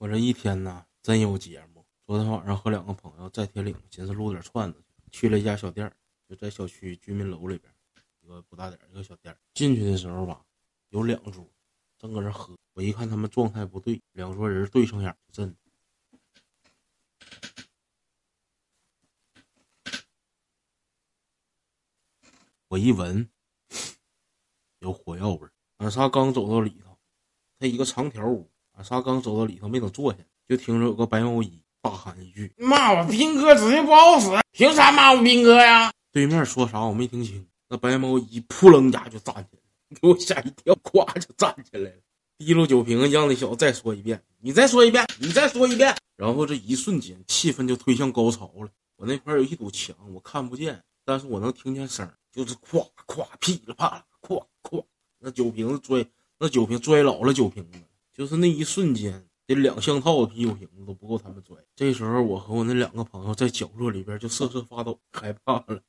我这一天呢，真有节目。昨天晚上和两个朋友在铁岭，寻思撸点串子去，了一家小店就在小区居民楼里边，一个不大点一个小店进去的时候吧，有两桌正搁这喝。我一看他们状态不对，两桌人对上眼，真的。我一闻，有火药味俺仨刚走到里头，他一个长条屋。啥刚走到里头，没等坐下，就听着有个白毛衣大喊一句：“骂我兵哥指定不好使，凭啥骂我兵哥呀？”对面说啥我没听清。那白毛衣扑棱家就站起来，给我吓一跳，咵就站起来了，提溜酒瓶，让那小子再说一遍，你再说一遍，你再说一遍。然后这一瞬间，气氛就推向高潮了。我那块有一堵墙，我看不见，但是我能听见声就是咵咵噼里啪啦，咵咵，那酒瓶子摔，那酒瓶摔老了，酒瓶子。就是那一瞬间，这两箱套的啤酒瓶子都不够他们拽。这时候，我和我那两个朋友在角落里边就瑟瑟发抖，害怕了，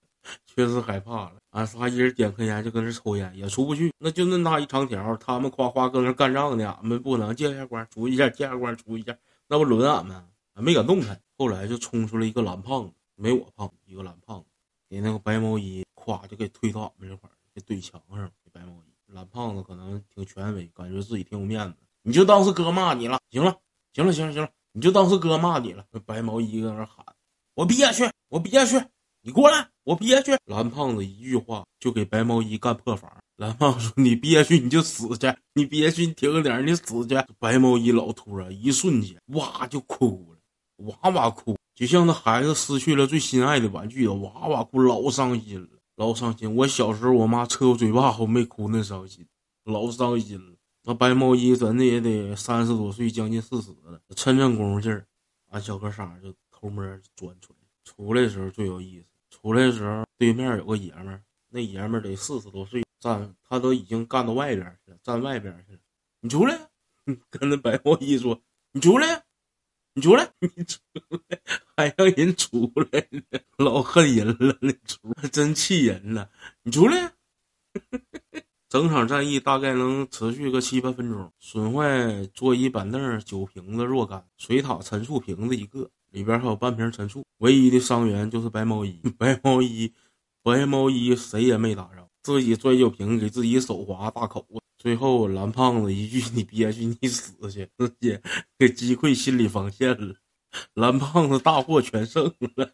确实害怕了。俺仨一人点颗烟就搁那抽烟，也出不去。那就那那一长条，他们夸夸搁那干仗呢，俺们不能借一下光出一下，借下光出一下，那不轮俺们，俺没敢动弹。后来就冲出来一个蓝胖子，没我胖，一个蓝胖子，给那个白毛衣咵就给推到俺们这块儿，给怼墙上。白毛衣蓝胖子可能挺权威，感觉自己挺有面子。你就当是哥骂你了，行了，行了，行了，行了，你就当是哥骂你了。白毛衣搁那喊：“我憋屈，我憋屈，你过来，我憋屈。”蓝胖子一句话就给白毛衣干破防。蓝胖子说：“你憋屈你就死去，你憋屈你挺个点，你死去。”白毛衣老突然，一瞬间哇就哭了，哇哇哭，就像那孩子失去了最心爱的玩具，哇哇哭，老伤心了，老伤心。我小时候我妈抽我嘴巴，我没哭那伤心，老伤心了。那白毛衣真的也得三十多岁，将近四十了，趁这功夫劲儿，俺小哥仨就偷摸钻出来。出来的时候最有意思，出来的时候对面有个爷们儿，那爷们儿得四十多岁，站他都已经干到外边去了，站外边去了。你出来，跟那白毛衣说：“你出来，你出来，你出来，还让人出来呢，老恨人了，那出来真气人了，你出来。”整场战役大概能持续个七八分钟，损坏桌椅板凳、酒瓶子若干，水塔陈醋瓶子一个，里边还有半瓶陈醋。唯一的伤员就是白毛衣，白毛衣，白毛衣谁也没打着，自己摔酒瓶给自己手划大口子。最后蓝胖子一句“你憋屈，你死去”，直接给击溃心理防线了。蓝胖子大获全胜了。